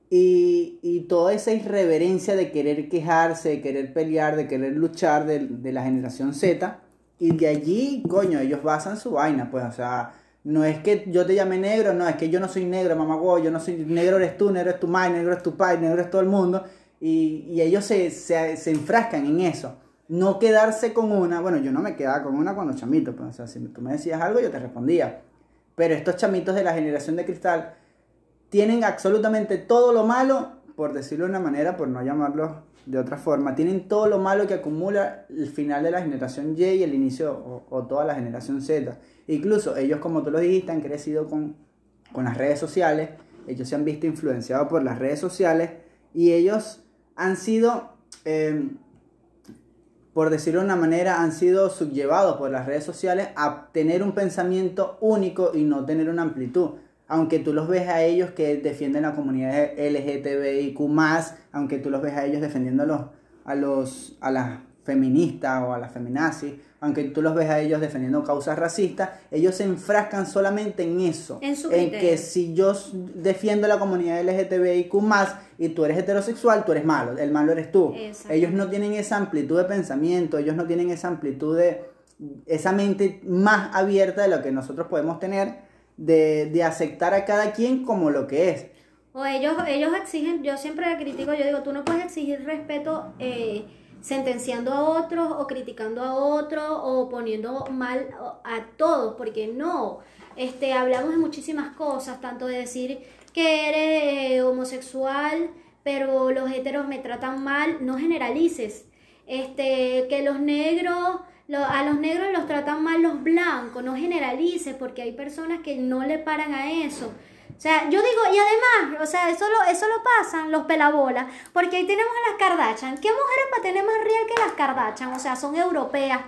y, toda esa irreverencia de querer quejarse, de querer pelear, de querer luchar de, la generación Z y de allí, coño, ellos basan su vaina, pues, o sea, no es que yo te llame negro, no, es que yo no soy negro, mamá, yo no soy negro, eres tú, negro es tu madre, negro es tu padre, negro es todo el mundo y, ellos se, se, se enfrascan en eso no quedarse con una, bueno, yo no me quedaba con una cuando chamito, pues, o sea, si tú me decías algo yo te respondía, pero estos chamitos de la generación de cristal tienen absolutamente todo lo malo, por decirlo de una manera, por no llamarlo de otra forma, tienen todo lo malo que acumula el final de la generación Y y el inicio o, toda la generación Z. Incluso ellos, como tú lo dijiste, han crecido con, con las redes sociales, ellos se han visto influenciados por las redes sociales y ellos han sido... Eh, por decirlo de una manera, han sido subyevados por las redes sociales a tener un pensamiento único y no tener una amplitud. Aunque tú los ves a ellos que defienden la comunidad LGTBIQ, aunque tú los ves a ellos defendiendo a, los, a, los, a las feministas o a las feminazis, aunque tú los ves a ellos defendiendo causas racistas, ellos se enfrascan solamente en eso. En, su en que si yo defiendo la comunidad LGTBIQ y tú eres heterosexual, tú eres malo, el malo eres tú. Ellos no tienen esa amplitud de pensamiento, ellos no tienen esa amplitud de esa mente más abierta de lo que nosotros podemos tener de, de aceptar a cada quien como lo que es. O ellos, ellos exigen, yo siempre critico, yo digo, tú no puedes exigir respeto eh, sentenciando a otros o criticando a otros o poniendo mal a todos, porque no, este, hablamos de muchísimas cosas, tanto de decir que eres homosexual, pero los heteros me tratan mal, no generalices, este, que los negros, a los negros los tratan mal los blancos, no generalices, porque hay personas que no le paran a eso. O sea, yo digo, y además, o sea, eso lo, eso lo pasan los pelabolas, porque ahí tenemos a las Kardashian. ¿Qué mujeres para tener más real que las Kardashian? O sea, son europeas.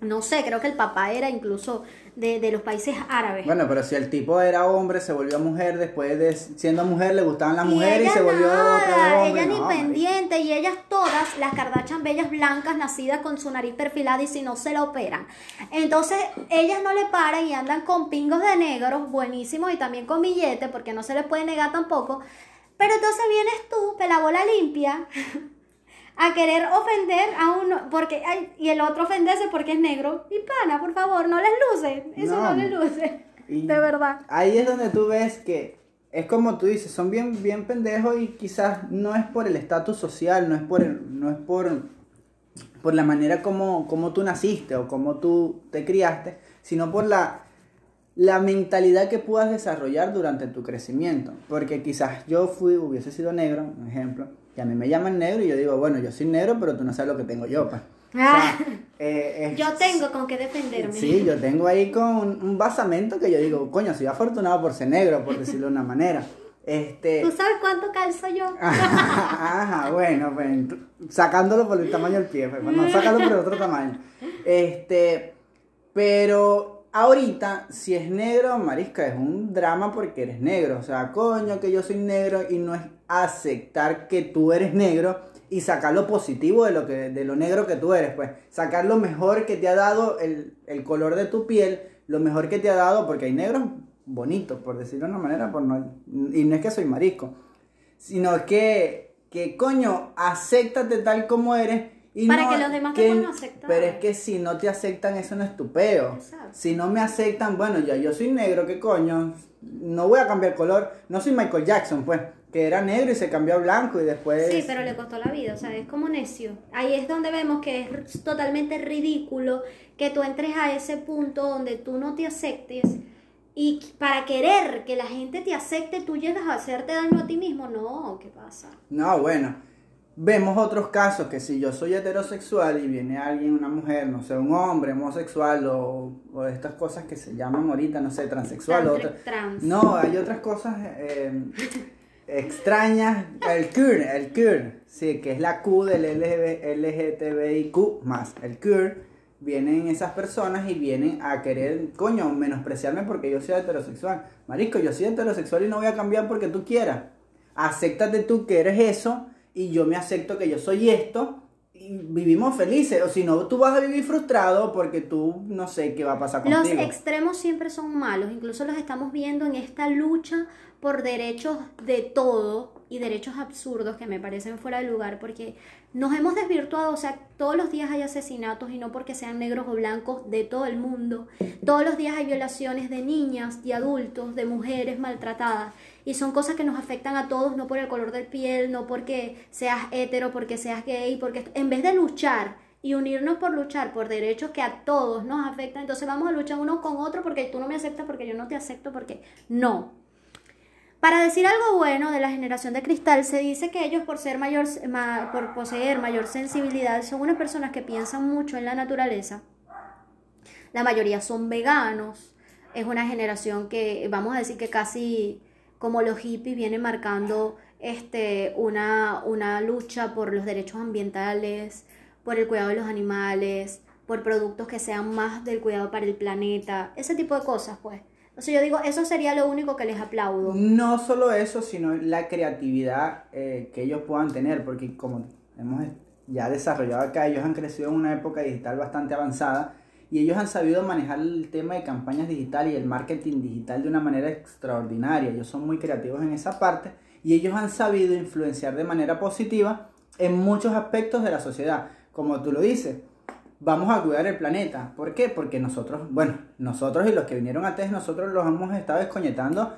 No sé, creo que el papá era incluso de, los países árabes. Bueno, pero si el tipo era hombre, se volvió mujer, después de siendo mujer le gustaban las mujeres y, se volvió otra Ella ni pendiente y ellas todas, las Kardashian bellas blancas, nacidas con su nariz perfilada y si no se la operan. Entonces, ellas no le paran y andan con pingos de negros, buenísimos y también con billetes, porque no se les puede negar tampoco. Pero entonces vienes tú, pelabola limpia, a querer ofender a uno, porque, y el otro ofenderse porque es negro. Y pana, por favor, no les luce, eso no, les luce, de verdad. Ahí es donde tú ves que es como tú dices, son bien, bien pendejos y quizás no es por el estatus social, no es por, no es por, por la manera como, como tú naciste o como tú te criaste, sino por la, la mentalidad que puedas desarrollar durante tu crecimiento. Porque quizás yo fui, hubiese sido negro, un ejemplo, a mí me llaman negro y yo digo, bueno, yo soy negro, pero tú no sabes lo que tengo yo, pues. yo tengo con qué defenderme. Sí, yo tengo ahí con un, basamento que yo digo, coño, soy afortunado por ser negro, por decirlo de una manera. Este... ¿Tú sabes cuánto calzo yo? Ajá, bueno, pues sacándolo por el tamaño del pie, pues, no, sácalo por el otro tamaño. Este, pero ahorita, si es negro, marisca, es un drama porque eres negro. O sea, coño, que yo soy negro y no es aceptar que tú eres negro y sacar lo positivo de lo, que, de lo negro que tú eres, pues sacar lo mejor que te ha dado el, color de tu piel, lo mejor que te ha dado, porque hay negros bonitos, por decirlo de una manera, por no, y no es que soy marisco, sino que, que coño, acéptate tal como eres. Y Para que los demás te puedan aceptar. Pero es que si no te aceptan, eso no es tu peo. Si no me aceptan, bueno, ya yo soy negro, ¿qué coño? No voy a cambiar color. No soy Michael Jackson, pues que era negro y se cambió a blanco y después... Sí, pero le costó la vida, o sea, es como necio. Ahí es donde vemos que es totalmente ridículo que tú entres a ese punto donde tú no te aceptes y para querer que la gente te acepte tú llegas a hacerte daño a ti mismo. No, ¿qué pasa? No, bueno, vemos otros casos que si yo soy heterosexual y viene alguien, una mujer, no sé, un hombre homosexual o, o estas cosas que se llaman ahorita, no sé, transexual o Trans. No, hay otras cosas... Eh, extrañas, el CUR, el CUR, sí, que es la Q del LGTBIQ más, el CUR, vienen esas personas y vienen a querer, coño, menospreciarme porque yo soy heterosexual. Marisco, yo soy heterosexual y no voy a cambiar porque tú quieras. Acéptate tú que eres eso y yo me acepto que yo soy esto y vivimos felices. O si no, tú vas a vivir frustrado porque tú no sé qué va a pasar contigo. Los extremos siempre son malos, incluso los estamos viendo en esta lucha por derechos de todo y derechos absurdos que me parecen fuera de lugar porque nos hemos desvirtuado, o sea, todos los días hay asesinatos y no porque sean negros o blancos de todo el mundo. Todos los días hay violaciones de niñas, de adultos, de mujeres maltratadas y son cosas que nos afectan a todos no por el color de piel, no porque seas hetero, porque seas gay, porque en vez de luchar y unirnos por luchar por derechos que a todos nos afectan, entonces vamos a luchar uno con otro porque tú no me aceptas, porque yo no te acepto, porque no. Para decir algo bueno de la generación de cristal, se dice que ellos por, ser mayor, por poseer mayor sensibilidad son unas personas que piensan mucho en la naturaleza. La mayoría son veganos. Es una generación que, vamos a decir que casi como los hippies, viene marcando este, una, una lucha por los derechos ambientales, por el cuidado de los animales, por productos que sean más del cuidado para el planeta, ese tipo de cosas, pues. O yo digo, eso sería lo único que les aplaudo. No solo eso, sino la creatividad eh, que ellos puedan tener, porque como hemos ya desarrollado acá, ellos han crecido en una época digital bastante avanzada y ellos han sabido manejar el tema de campañas digitales y el marketing digital de una manera extraordinaria. Ellos son muy creativos en esa parte y ellos han sabido influenciar de manera positiva en muchos aspectos de la sociedad. Como tú lo dices, vamos a cuidar el planeta. ¿Por qué? Porque nosotros, bueno, nosotros y los que vinieron antes, nosotros los hemos estado desconectando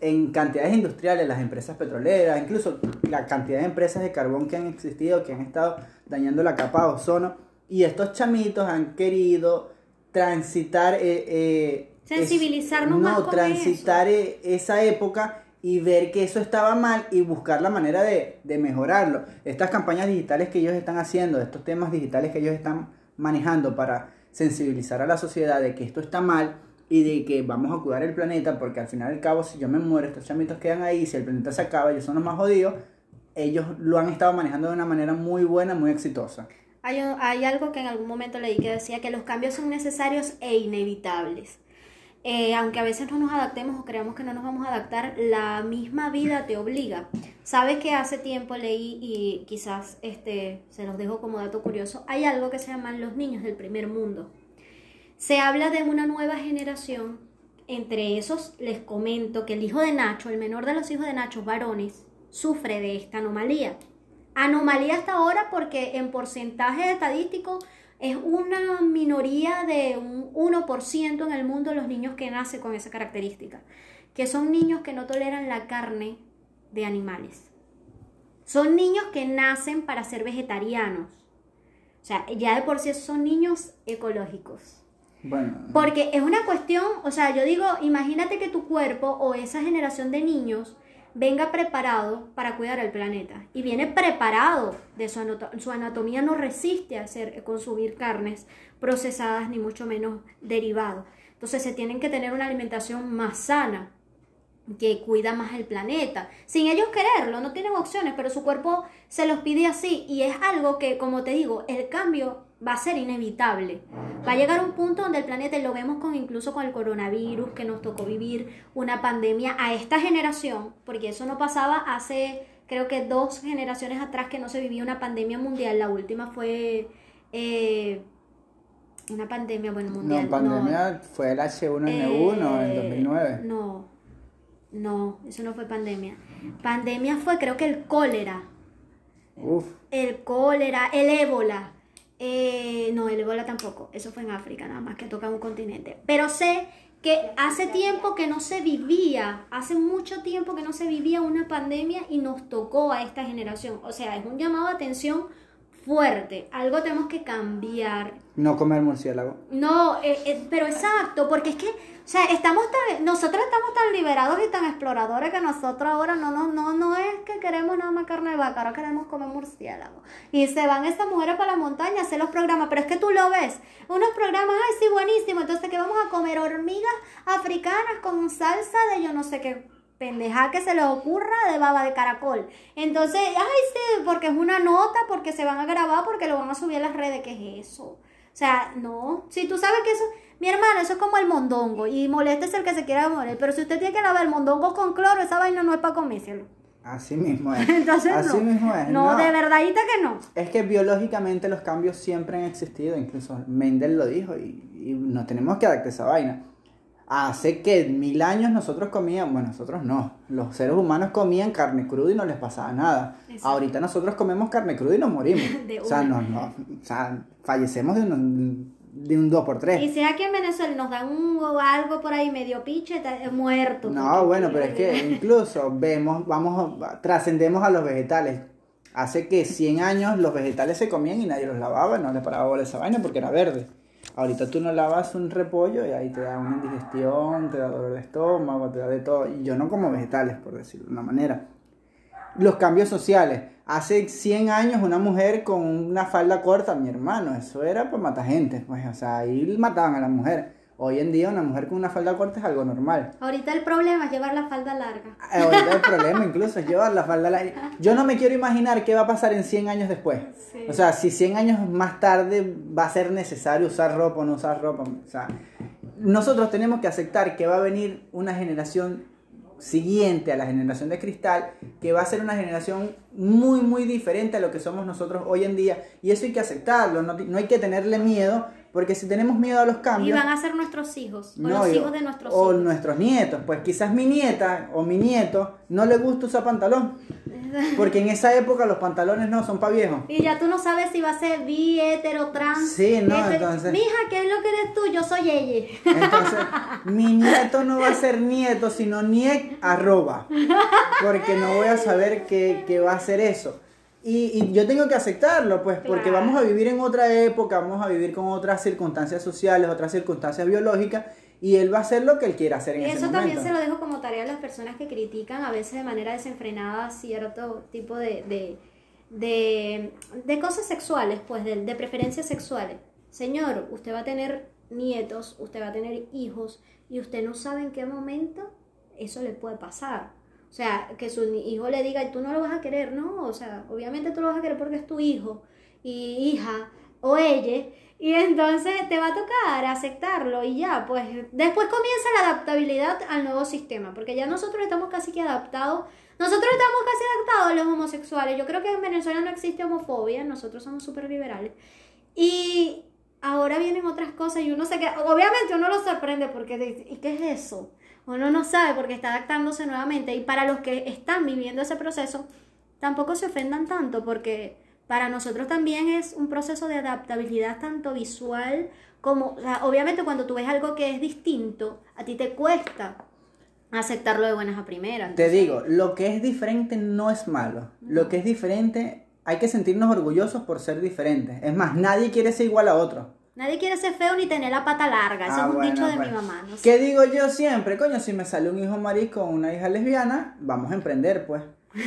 en cantidades industriales, las empresas petroleras, incluso la cantidad de empresas de carbón que han existido, que han estado dañando la capa de ozono. Y estos chamitos han querido transitar... Eh, eh, Sensibilizarnos más con transitar eh, esa época y ver que eso estaba mal y buscar la manera de, de mejorarlo. Estas campañas digitales que ellos están haciendo, estos temas digitales que ellos están manejando para sensibilizar a la sociedad de que esto está mal y de que vamos a cuidar el planeta, porque al final y al cabo, si yo me muero, estos chamitos quedan ahí, si el planeta se acaba, ellos son los más jodidos, ellos lo han estado manejando de una manera muy buena, muy exitosa. Hay, algo que en algún momento leí que decía que los cambios son necesarios e inevitables. Eh, aunque a veces no nos adaptemos o creamos que no nos vamos a adaptar, la misma vida te obliga. Sabes que hace tiempo leí y quizás este, se los dejo como dato curioso, hay algo que se llaman los niños del primer mundo. Se habla de una nueva generación, entre esos les comento que el hijo de Nacho, el menor de los hijos de Nacho, varones, sufre de esta anomalía. Anomalía hasta ahora porque en porcentaje estadístico es una minoría de un 1% en el mundo los niños que nacen con esa característica, que son niños que no toleran la carne de animales. Son niños que nacen para ser vegetarianos. O sea, ya de por sí son niños ecológicos. Bueno. Porque es una cuestión, o sea, yo digo, imagínate que tu cuerpo o esa generación de niños venga preparado para cuidar el planeta. Y viene preparado, de su, su anatomía no resiste a hacer, consumir carnes procesadas ni mucho menos derivados. Entonces se tienen que tener una alimentación más sana, que cuida más el planeta, sin ellos quererlo, no tienen opciones, pero su cuerpo se los pide así y es algo que, como te digo, el cambio va a ser inevitable. Va a llegar un punto donde el planeta, y lo vemos con incluso con el coronavirus, que nos tocó vivir una pandemia a esta generación, porque eso no pasaba hace, creo que dos generaciones atrás que no se vivía una pandemia mundial. La última fue eh, una pandemia, bueno, mundial. No, pandemia fue el H1N1 en 2009. Eh, no, no, eso no fue pandemia. Pandemia fue, creo que el cólera. Uf. El cólera, el ébola eh, no, el ébola tampoco. Eso fue en África, nada más que toca un continente. Pero sé que hace tiempo que no se vivía, hace mucho tiempo que no se vivía una pandemia y nos tocó a esta generación. O sea, es un llamado de atención fuerte. Algo tenemos que cambiar. No comer murciélago. No, eh, eh, pero exacto, porque es que o sea, estamos tan, nosotros estamos tan liberados y tan exploradores que nosotros ahora no, no, no, no es que queremos nada más carne de vaca, ahora queremos comer murciélago. Y se van estas mujeres para la montaña a hacer los programas, pero es que tú lo ves, unos programas, ay, sí, buenísimo, entonces que vamos a comer hormigas africanas con salsa de yo no sé qué pendeja que se les ocurra de baba de caracol. Entonces, ay, sí, porque es una nota, porque se van a grabar, porque lo van a subir a las redes, ¿qué es eso? O sea, no, si tú sabes que eso, mi hermano, eso es como el mondongo. Y moleste es el que se quiera morir. Pero si usted tiene que lavar el mondongo con cloro, esa vaina no es para comérselo. Así mismo es. Entonces, Así no. mismo es. No, de verdadita que no. Es que biológicamente los cambios siempre han existido. Incluso Mendel lo dijo y, y nos tenemos que adaptar a esa vaina. Hace que mil años nosotros comíamos, bueno, nosotros no, los seres humanos comían carne cruda y no les pasaba nada. Ahorita nosotros comemos carne cruda y nos morimos. o sea, no, no, o sea, fallecemos de un, de un 2 por 3 Y si aquí en Venezuela nos dan un, algo por ahí medio piche, muerto. No, bueno, pero es que incluso vemos, vamos, trascendemos a los vegetales. Hace que 100 años los vegetales se comían y nadie los lavaba, no le paraba bola esa vaina porque era verde. Ahorita tú no lavas un repollo y ahí te da una indigestión, te da dolor de estómago, te da de todo. Y yo no como vegetales, por decirlo de una manera. Los cambios sociales. Hace 100 años una mujer con una falda corta, mi hermano, eso era para matar gente. Pues, o sea, ahí mataban a la mujer. Hoy en día una mujer con una falda corta es algo normal. Ahorita el problema es llevar la falda larga. Ah, ahorita el problema incluso es llevar la falda larga. Yo no me quiero imaginar qué va a pasar en 100 años después. O sea, si 100 años más tarde va a ser necesario usar ropa o no usar ropa. O sea, nosotros tenemos que aceptar que va a venir una generación siguiente a la generación de cristal, que va a ser una generación muy, muy diferente a lo que somos nosotros hoy en día. Y eso hay que aceptarlo, no, no hay que tenerle miedo porque si tenemos miedo a los cambios... Y van a ser nuestros hijos, o los hijos de nuestros hijos. O nuestros nietos. Pues quizás mi nieta o mi nieto no le gusta usar pantalón. Porque en esa época los pantalones no son para viejos. Y ya tú no sabes si va a ser bi, hetero, trans. Sí, no, entonces... Mija, ¿qué es lo que eres tú? Yo soy ella. Entonces, mi nieto no va a ser nieto, sino niet arroba. Porque no voy a saber qué, qué va a ser eso. Y, yo tengo que aceptarlo, pues, porque vamos a vivir en otra época, vamos a vivir con otras circunstancias sociales, otras circunstancias biológicas, y él va a hacer lo que él quiera hacer en Eso ese momento. también se lo dejo como tarea a las personas que critican a veces de manera desenfrenada cierto tipo de, de, de, cosas sexuales, pues, de, de preferencias sexuales. Señor, usted va a tener nietos, usted va a tener hijos, y usted no sabe en qué momento eso le puede pasar. O sea, que su hijo le diga, tú no lo vas a querer, no, o sea, obviamente tú lo vas a querer porque es tu hijo y hija o ella, y entonces te va a tocar aceptarlo y ya, pues después comienza la adaptabilidad al nuevo sistema, porque ya nosotros estamos casi que adaptados, nosotros estamos casi adaptados a los homosexuales, yo creo que en Venezuela no existe homofobia, nosotros somos súper liberales, y ahora vienen otras cosas y uno se queda, obviamente uno lo sorprende porque dice, ¿y qué es eso? Uno no sabe porque está adaptándose nuevamente. Y para los que están viviendo ese proceso, tampoco se ofendan tanto porque para nosotros también es un proceso de adaptabilidad tanto visual como, obviamente cuando tú ves algo que es distinto, a ti te cuesta aceptarlo de buenas a primeras. Te digo, lo que es diferente no es malo. Lo que es diferente hay que sentirnos orgullosos por ser diferentes. Es más, nadie quiere ser igual a otro. Nadie quiere ser feo ni tener la pata larga. Eso ah, es un dicho de mi pues. mamá. No ¿Qué digo yo siempre? Coño, si me sale un hijo marisco o una hija lesbiana, vamos a emprender, pues.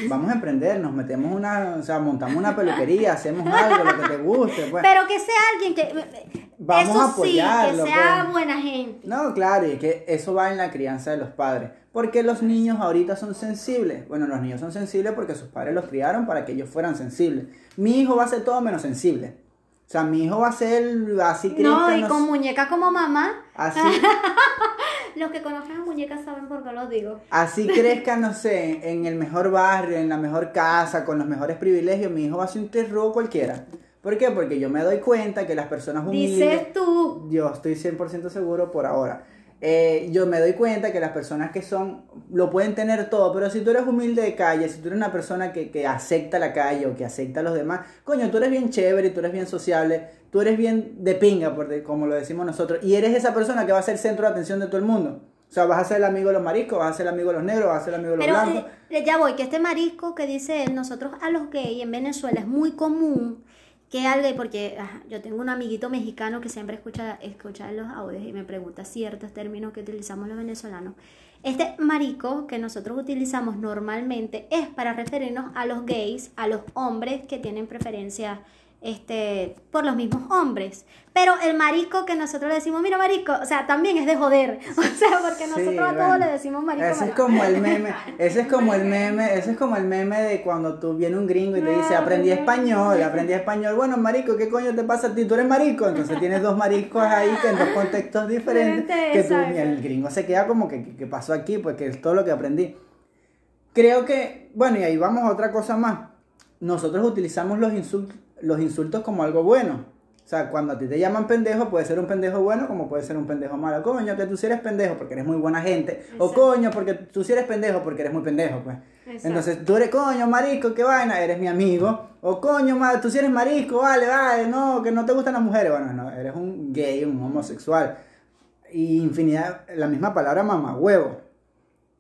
Vamos a emprender, nos metemos una, o sea, montamos una peluquería, hacemos algo, lo que te guste, pues. Pero que sea alguien que... Vamos a apoyarlo. que sea pues. buena gente. No, claro, y que eso va en la crianza de los padres. Porque los niños ahorita son sensibles. Bueno, los niños son sensibles porque sus padres los criaron para que ellos fueran sensibles. Mi hijo va a ser todo menos sensible. O sea, mi hijo va a ser así No, y con muñecas como mamá. Así. los que conocen a muñecas saben por qué lo digo. Así crezca, no sé, en el mejor barrio, en la mejor casa, con los mejores privilegios, mi hijo va a ser un terror cualquiera. ¿Por qué? Porque yo me doy cuenta que las personas humildes... Dices tú. Yo estoy 100% seguro por ahora eh, yo me doy cuenta que las personas que son, lo pueden tener todo, pero si tú eres humilde de calle, si tú eres una persona que, que acepta la calle o que acepta a los demás, coño, tú eres bien chévere, tú eres bien sociable, tú eres bien de pinga, por como lo decimos nosotros, y eres esa persona que va a ser centro de atención de todo el mundo. O sea, vas a ser el amigo de los mariscos, vas a ser el amigo de los negros, vas a ser el amigo de los blancos. Eh, ya voy, que este marisco que dice nosotros a los gays en Venezuela es muy común que algo, porque yo tengo un amiguito mexicano que siempre escucha, escucha los audios y me pregunta ciertos términos que utilizamos los venezolanos. Este marico que nosotros utilizamos normalmente es para referirnos a los gays, a los hombres que tienen preferencia este, por los mismos hombres. Pero el marico que nosotros le decimos, mira marico, o sea, también es de joder. O sea, porque nosotros a todos le decimos marico. Ese es como el meme, ese es como el meme, ese es como el meme de cuando tú viene un gringo y te dice, aprendí español, aprendí español. Bueno, marico, ¿qué coño te pasa a ti? Tú eres marico. Entonces tienes dos maricos ahí que en dos contextos diferentes. Que tú, el gringo se queda como que, ¿qué pasó aquí? Pues que es todo lo que aprendí. Creo que, bueno, y ahí vamos a otra cosa más. Nosotros utilizamos los insultos los insultos como algo bueno. O sea, cuando a ti te llaman pendejo, puede ser un pendejo bueno como puede ser un pendejo malo. Coño, que tú sí eres pendejo porque eres muy buena gente. O coño, porque tú sí eres pendejo porque eres muy pendejo, pues. Entonces, tú eres coño, marisco, qué vaina, eres mi amigo. O coño, tú sí eres marisco, vale, vale, no, que no te gustan las mujeres. Bueno, no, eres un gay, un homosexual. Y infinidad, la misma palabra mamá huevo.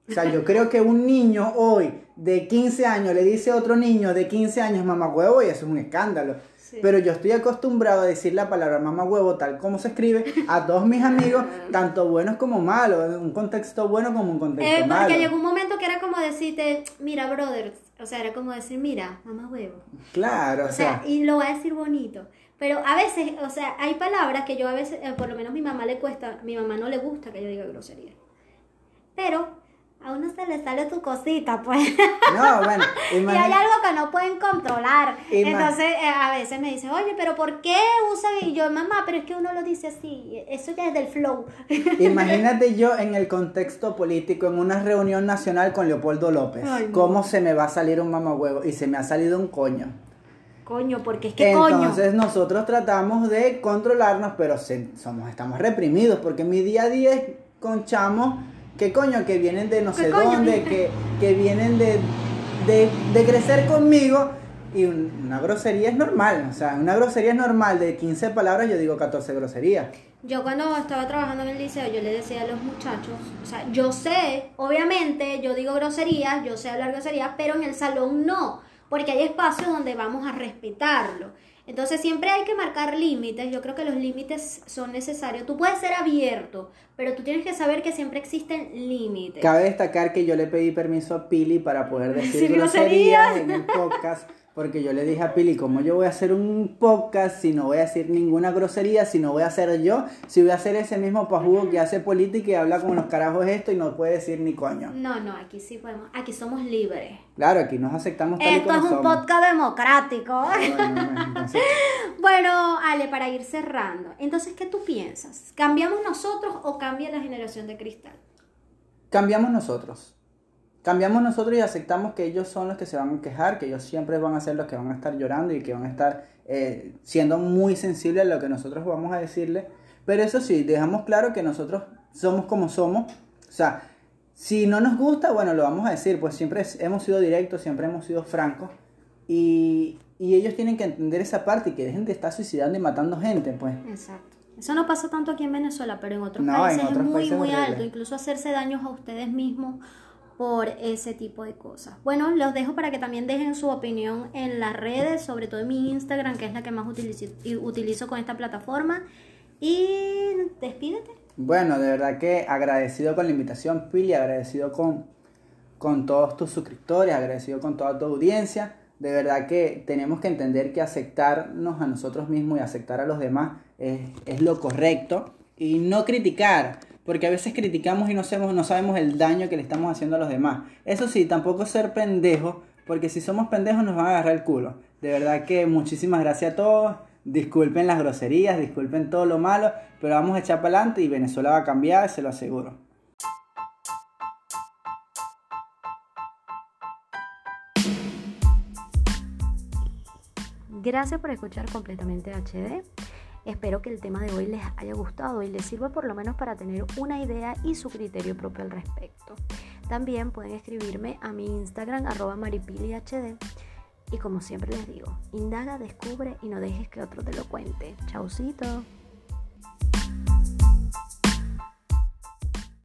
O sea, yo creo que un niño hoy de 15 años le dice a otro niño de 15 años mamá huevo y eso es un escándalo. Pero yo estoy acostumbrado a decir la palabra mamá huevo tal como se escribe a todos mis amigos, tanto buenos como malos, un contexto bueno como un contexto eh, malo. Porque llegó un momento que era como decirte, mira, brother, o sea, era como decir, mira, mamá huevo. Claro, o, sea, y lo va a decir bonito. Pero a veces, o sea, hay palabras que yo a veces, eh, por lo menos a mi mamá le cuesta, mi mamá no le gusta que yo diga grosería. Pero a uno se le sale tu cosita, pues. No, bueno. y hay algo que no pueden controlar. Entonces, eh, a veces me dicen, oye, pero ¿por qué usan? Y yo, mamá, pero es que uno lo dice así. Eso ya es del flow. Imagínate yo en el contexto político, en una reunión nacional con Leopoldo López. ¿Cómo se me va a salir un mamahuevo? Y se me ha salido un coño. Coño, porque es que coño. Entonces nosotros tratamos de controlarnos, pero somos, estamos reprimidos, porque mi día a día es con chamos que coño, que vienen de no sé dónde, que, que, vienen de, de, crecer conmigo. Y una grosería es normal, o sea, una grosería es normal, de 15 palabras yo digo 14 groserías. Yo cuando estaba trabajando en el liceo, yo le decía a los muchachos, o sea, yo sé, obviamente, yo digo groserías, yo sé hablar groserías, pero en el salón no, porque hay espacios donde vamos a respetarlo. Entonces siempre hay que marcar límites, yo creo que los límites son necesarios. Tú puedes ser abierto, pero tú tienes que saber que siempre existen límites. Cabe destacar que yo le pedí permiso a Pili para poder decir groserías en el podcast porque yo le dije a Pili, ¿cómo yo voy a hacer un podcast si no voy a decir ninguna grosería, si no voy a hacer yo, si voy a hacer ese mismo pajugo que hace política y habla con los carajos esto y no puede decir ni coño? No, no, aquí sí podemos, aquí somos libres. Claro, aquí nos aceptamos tal Esto es un podcast democrático. Bueno, Ale, para ir cerrando, entonces, ¿qué tú piensas? ¿Cambiamos nosotros o cambia la generación de cristal? Cambiamos nosotros cambiamos nosotros y aceptamos que ellos son los que se van a quejar, que ellos siempre van a ser los que van a estar llorando y que van a estar eh, siendo muy sensibles a lo que nosotros vamos a decirle. Pero eso sí, dejamos claro que nosotros somos como somos. O sea, si no nos gusta, bueno, lo vamos a decir, pues siempre hemos sido directos, siempre hemos sido francos. Y, y ellos tienen que entender esa parte y que dejen de estar suicidando y matando gente, pues. Exacto. Eso no pasa tanto aquí en Venezuela, pero en otros países es muy, muy alto. Incluso hacerse daños a ustedes mismos por ese tipo de cosas. Bueno, los dejo para que también dejen su opinión en las redes, sobre todo en mi Instagram, que es la que más utilizo, utilizo con esta plataforma. Y despídete. Bueno, de verdad que agradecido con la invitación, Pili, agradecido con, con todos tus suscriptores, agradecido con toda tu audiencia. De verdad que tenemos que entender que aceptarnos a nosotros mismos y aceptar a los demás es, es lo correcto y no criticar porque a veces criticamos y no sabemos, el daño que le estamos haciendo a los demás. Eso sí, tampoco ser pendejos, porque si somos pendejos nos van a agarrar el culo. De verdad que muchísimas gracias a todos. Disculpen las groserías, disculpen todo lo malo, pero vamos a echar para adelante y Venezuela va a cambiar, se lo aseguro. Gracias por escuchar completamente HD. Espero que el tema de hoy les haya gustado y les sirva por lo menos para tener una idea y su criterio propio al respecto. También pueden escribirme a mi Instagram arroba maripilihd y como siempre les digo, indaga, descubre y no dejes que otro te lo cuente. Chaucito.